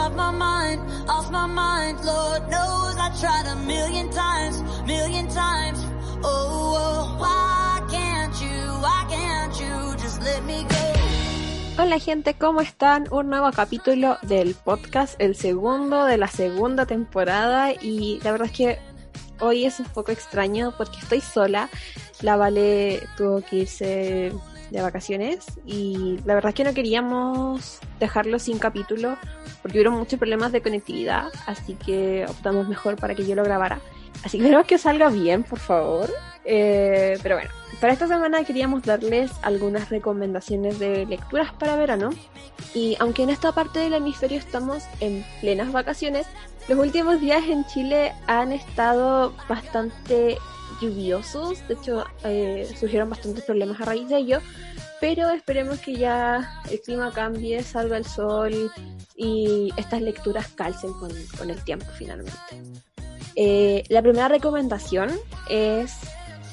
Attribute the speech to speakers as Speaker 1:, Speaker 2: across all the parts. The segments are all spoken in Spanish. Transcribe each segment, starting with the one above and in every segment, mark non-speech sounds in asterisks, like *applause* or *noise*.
Speaker 1: Off my mind, off my mind. Lord knows I tried a million times, million times. Why can't you, why can't you just let me go?
Speaker 2: Hola gente, ¿cómo están? Un nuevo capítulo del podcast, el segundo de la segunda temporada y la verdad es que hoy es un poco extraño porque estoy sola. La Vale tuvo que irse de vacaciones y la verdad es que no queríamos dejarlo sin capítulo porque hubo muchos problemas de conectividad, así que optamos mejor para que yo lo grabara. Así que espero que salga bien, por favor. Eh, pero bueno, para esta semana queríamos darles algunas recomendaciones de lecturas para verano. Y aunque en esta parte del hemisferio estamos en plenas vacaciones, los últimos días en Chile han estado bastante lluviosos. De hecho, eh, surgieron bastantes problemas a raíz de ello. Pero esperemos que ya el clima cambie, salga el sol y estas lecturas calcen con, con el tiempo finalmente. Eh, la primera recomendación es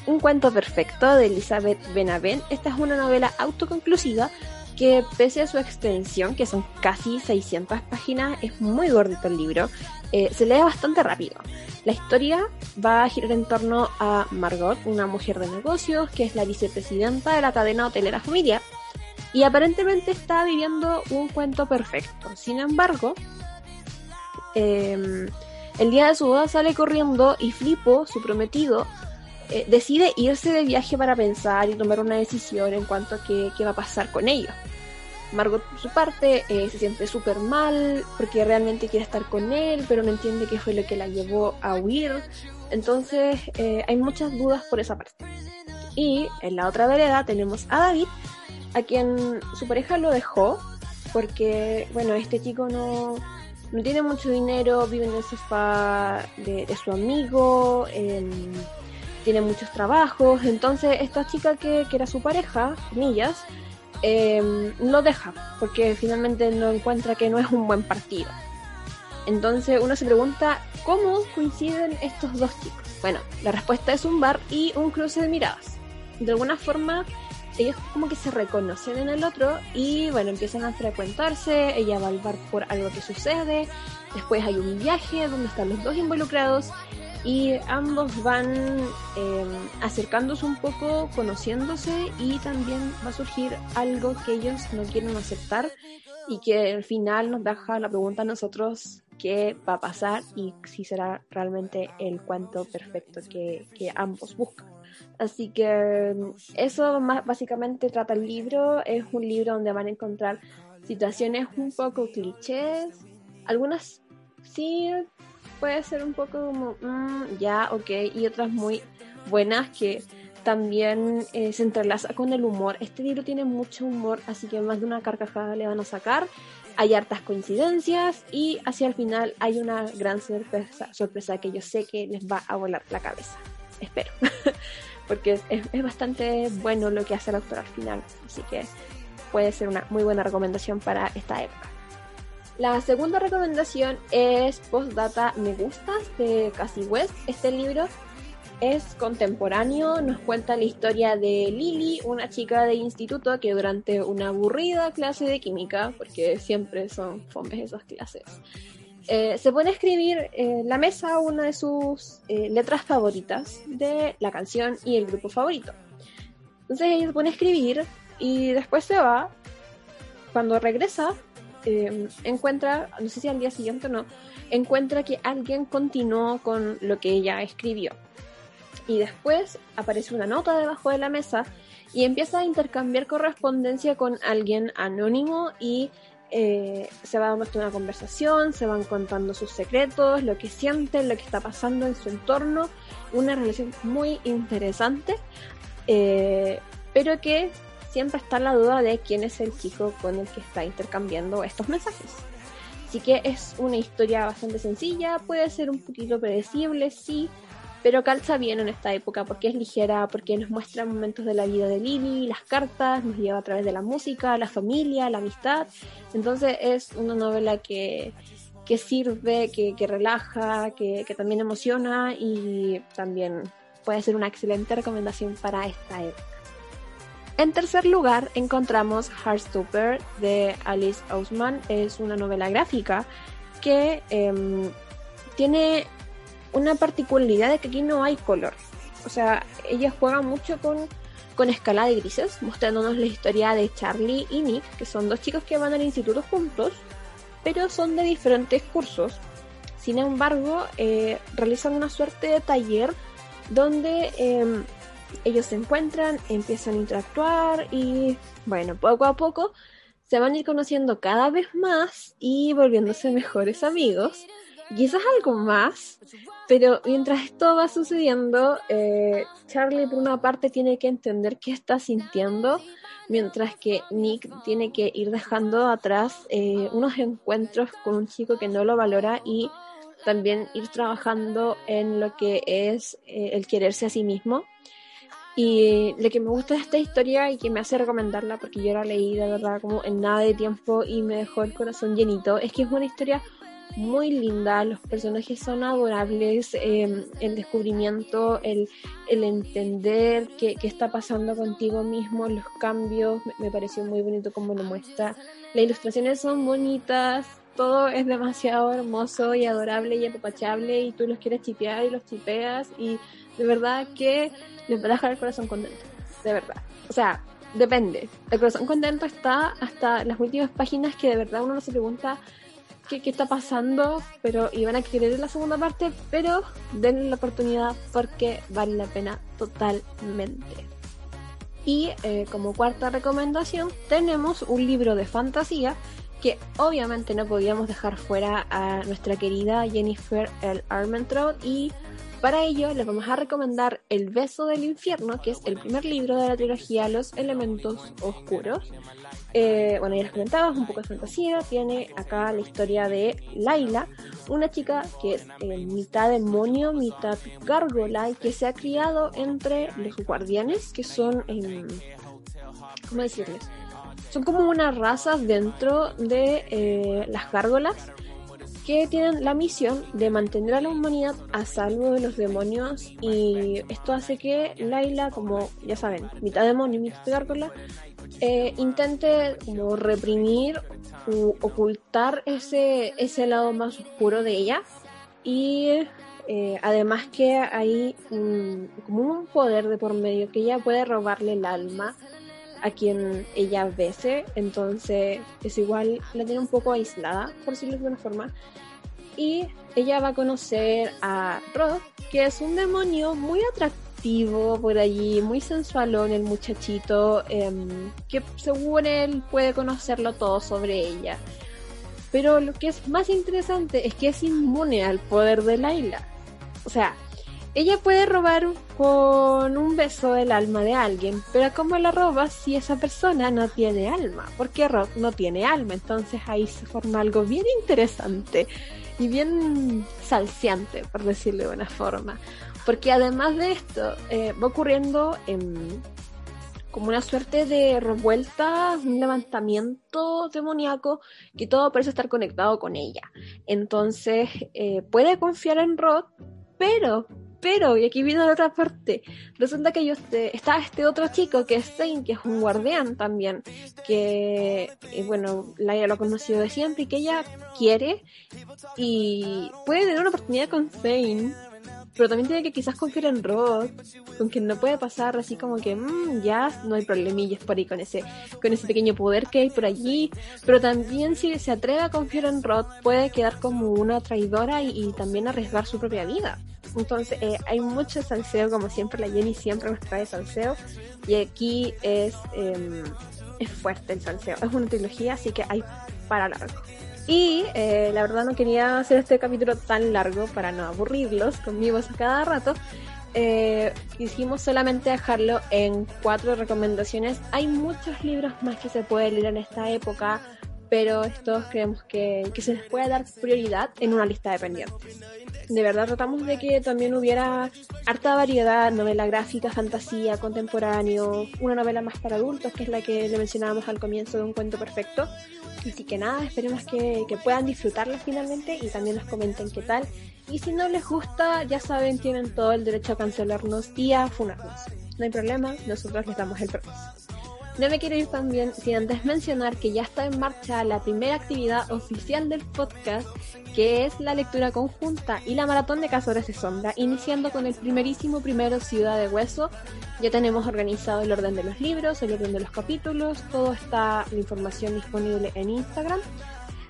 Speaker 2: Un cuento perfecto de Elizabeth Benavent. Esta es una novela autoconclusiva que pese a su extensión, que son casi 600 páginas, es muy gordito el libro, eh, se lee bastante rápido. La historia va a girar en torno a Margot, una mujer de negocios que es la vicepresidenta de la cadena hotelera familiar y aparentemente está viviendo un cuento perfecto. Sin embargo, eh, el día de su boda sale corriendo y Flipo, su prometido, eh, decide irse de viaje para pensar y tomar una decisión en cuanto a qué, qué va a pasar con ellos. Margot, por su parte, eh, se siente súper mal porque realmente quiere estar con él, pero no entiende qué fue lo que la llevó a huir. Entonces, eh, hay muchas dudas por esa parte. Y en la otra vereda tenemos a David, a quien su pareja lo dejó porque, bueno, este chico no, no tiene mucho dinero, vive en el sofá de, su amigo, eh, tiene muchos trabajos. Entonces, esta chica que, que era su pareja, comillas, eh, lo deja porque finalmente no encuentra que no es un buen partido. Entonces uno se pregunta cómo coinciden estos dos chicos. Bueno, la respuesta es un bar y un cruce de miradas. De alguna forma ellos como que se reconocen en el otro y bueno, empiezan a frecuentarse, ella va al bar por algo que sucede, después hay un viaje donde están los dos involucrados y ambos van eh, acercándose un poco, conociéndose y también va a surgir algo que ellos no quieren aceptar y que al final nos deja la pregunta a nosotros qué va a pasar y si será realmente el cuento perfecto que, que ambos buscan. Así que eso más básicamente trata el libro, es un libro donde van a encontrar situaciones un poco clichés, algunas sí puede ser un poco como, mm, ya, ok, y otras muy buenas que también eh, se entrelaza con el humor. Este libro tiene mucho humor, así que más de una carcajada le van a sacar. Hay hartas coincidencias y hacia el final hay una gran sorpresa, sorpresa que yo sé que les va a volar la cabeza. Espero. *laughs* Porque es, es bastante bueno lo que hace el autor al final. Así que puede ser una muy buena recomendación para esta época. La segunda recomendación es Postdata Me Gustas de Cassie West. Este libro es contemporáneo, nos cuenta la historia de Lily, una chica de instituto que durante una aburrida clase de química, porque siempre son fomes esas clases, eh, se pone a escribir en la mesa una de sus eh, letras favoritas de la canción y el grupo favorito. Entonces ella se pone a escribir y después se va. Cuando regresa, eh, encuentra, no sé si al día siguiente o no, encuentra que alguien continuó con lo que ella escribió. Y después aparece una nota debajo de la mesa y empieza a intercambiar correspondencia con alguien anónimo y eh, se va dando una conversación, se van contando sus secretos, lo que sienten, lo que está pasando en su entorno, una relación muy interesante, eh, pero que siempre está la duda de quién es el chico con el que está intercambiando estos mensajes. Así que es una historia bastante sencilla, puede ser un poquito predecible, sí, pero calza bien en esta época porque es ligera, porque nos muestra momentos de la vida de Lily, las cartas, nos lleva a través de la música, la familia, la amistad. Entonces es una novela que, que sirve, que, que relaja, que, que también emociona y también puede ser una excelente recomendación para esta época. En tercer lugar encontramos Heartstopper de Alice Ousman. Es una novela gráfica que em, tiene una particularidad de que aquí no hay color. O sea, ella juega mucho con, con escala de grises, mostrándonos la historia de Charlie y Nick, que son dos chicos que van al instituto juntos, pero son de diferentes cursos. Sin embargo, eh, realizan una suerte de taller donde em, ellos se encuentran, empiezan a interactuar y bueno, poco a poco se van a ir conociendo cada vez más y volviéndose mejores amigos. Quizás algo más, pero mientras esto va sucediendo, eh, Charlie por una parte tiene que entender qué está sintiendo, mientras que Nick tiene que ir dejando atrás eh, unos encuentros con un chico que no lo valora y también ir trabajando en lo que es eh, el quererse a sí mismo y lo que me gusta de esta historia y que me hace recomendarla, porque yo la leí de verdad como en nada de tiempo y me dejó el corazón llenito, es que es una historia muy linda, los personajes son adorables, em, el descubrimiento, el, el entender qué, qué, está pasando contigo mismo, los cambios, me, me, pareció muy bonito como lo muestra. Las ilustraciones son bonitas, todo es demasiado hermoso y adorable y apapachable y tú los quieres chipear y los chipeas y de verdad que les va a dejar el corazón contento, de verdad. O sea, depende. El corazón contento está hasta las últimas páginas que de verdad uno no se pregunta qué, qué está pasando, pero iban a querer la segunda parte, pero denle la oportunidad porque vale la pena totalmente. Y eh, como cuarta recomendación tenemos un libro de fantasía que obviamente no podíamos dejar fuera a nuestra querida Jennifer L. Armentrout y para ello les vamos a recomendar El beso del infierno, que es el primer libro de la trilogía Los elementos oscuros. Eh, bueno, ya les comentaba, es un poco de fantasía. Tiene acá la historia de Laila, una chica que es eh, mitad demonio, mitad gárgola y que se ha criado entre los guardianes, que son, eh, ¿cómo decirles? Son como unas razas dentro de eh, las gárgolas que tienen la misión de mantener a la humanidad a salvo de los demonios y esto hace que Laila, como ya saben, mitad demonio y mitad gárgola, eh, intente como reprimir u ocultar ese, ese lado más oscuro de ella. Y eh, además que hay un, como un poder de por medio que ella puede robarle el alma a quien ella bese, entonces es igual, la tiene un poco aislada, por decirlo de alguna forma. Y ella va a conocer a Rod, que es un demonio muy atractivo por allí, muy sensualón el muchachito, eh, que según él puede conocerlo todo sobre ella. Pero lo que es más interesante es que es inmune al poder de Laila. O sea, ella puede robar con un beso el alma de alguien, pero ¿cómo la roba si esa persona no tiene alma? Porque Rob no tiene alma, entonces ahí se forma algo bien interesante y bien salseante, por decirlo de buena forma. Porque además de esto, eh, va ocurriendo en, como una suerte de revuelta, un levantamiento demoníaco, que todo parece estar conectado con ella. Entonces, eh, puede confiar en Rod, pero pero, y aquí viene la otra parte, resulta que yo este, está este otro chico que es Zane, que es un guardián también, que, eh, bueno, Laia lo ha conocido de siempre y que ella quiere y puede tener una oportunidad con Zane, pero también tiene que quizás confiar en Rod, con quien no puede pasar así como que mmm, ya no hay problemillas por ahí con ese, con ese pequeño poder que hay por allí, pero también si se atreve a confiar en Rod puede quedar como una traidora y también arriesgar su propia vida. Entonces eh, hay mucho salseo, como siempre la Jenny siempre nos trae salseo y aquí es, eh, es fuerte el salseo. Es una trilogía, así que hay para largo. Y eh, la verdad no quería hacer este capítulo tan largo para no aburrirlos conmigo a cada rato. eh, quisimos solamente dejarlo en cuatro recomendaciones. Hay muchos libros más que se pueden leer en esta época, pero estos creemos que, que se les puede dar prioridad en una lista de pendientes. De verdad tratamos de que también hubiera harta variedad, novela gráfica, fantasía, contemporáneo, una novela más para adultos, que es la que le mencionábamos al comienzo de un cuento perfecto. Así que nada, esperemos que, que puedan disfrutarla finalmente y también nos comenten qué tal. Y si no les gusta, ya saben, tienen todo el derecho a cancelarnos y a funarnos. No hay problema, nosotros les damos el permiso. No me quiero ir también sin antes mencionar que ya está en marcha la primera actividad oficial del podcast, que es la lectura conjunta y la maratón de Cazadores de Sombra, iniciando con el primerísimo primero Ciudad de Hueso. Ya tenemos organizado el orden de los libros, el orden de los capítulos, todo está la información disponible en Instagram.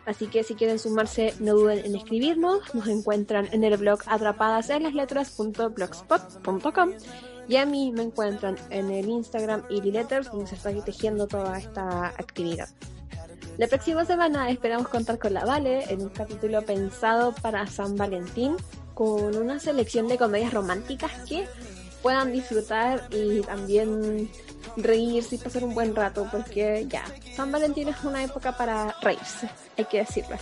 Speaker 2: Así que si quieren sumarse, no duden en escribirnos. Nos encuentran en el blog atrapadas en las letras.blogspot.com y a mí me encuentran en el Instagram Letters, donde se está tejiendo toda esta actividad. La próxima semana esperamos contar con la Vale en un capítulo pensado para San Valentín con una selección de comedias románticas que puedan disfrutar y también reírse y pasar un buen rato porque ya, San Valentín es una época para reírse, hay que decirlo.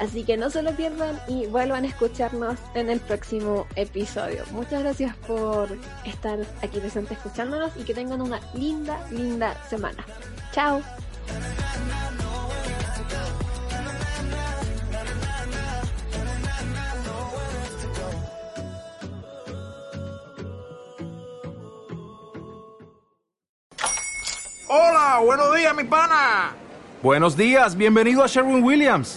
Speaker 2: Así que no se lo pierdan y vuelvan a escucharnos en el próximo episodio. Muchas gracias por estar aquí presente escuchándonos y que tengan una linda, linda semana. Chao.
Speaker 3: Hola, buenos días, mi pana.
Speaker 4: Buenos días, bienvenido a Sherwin Williams.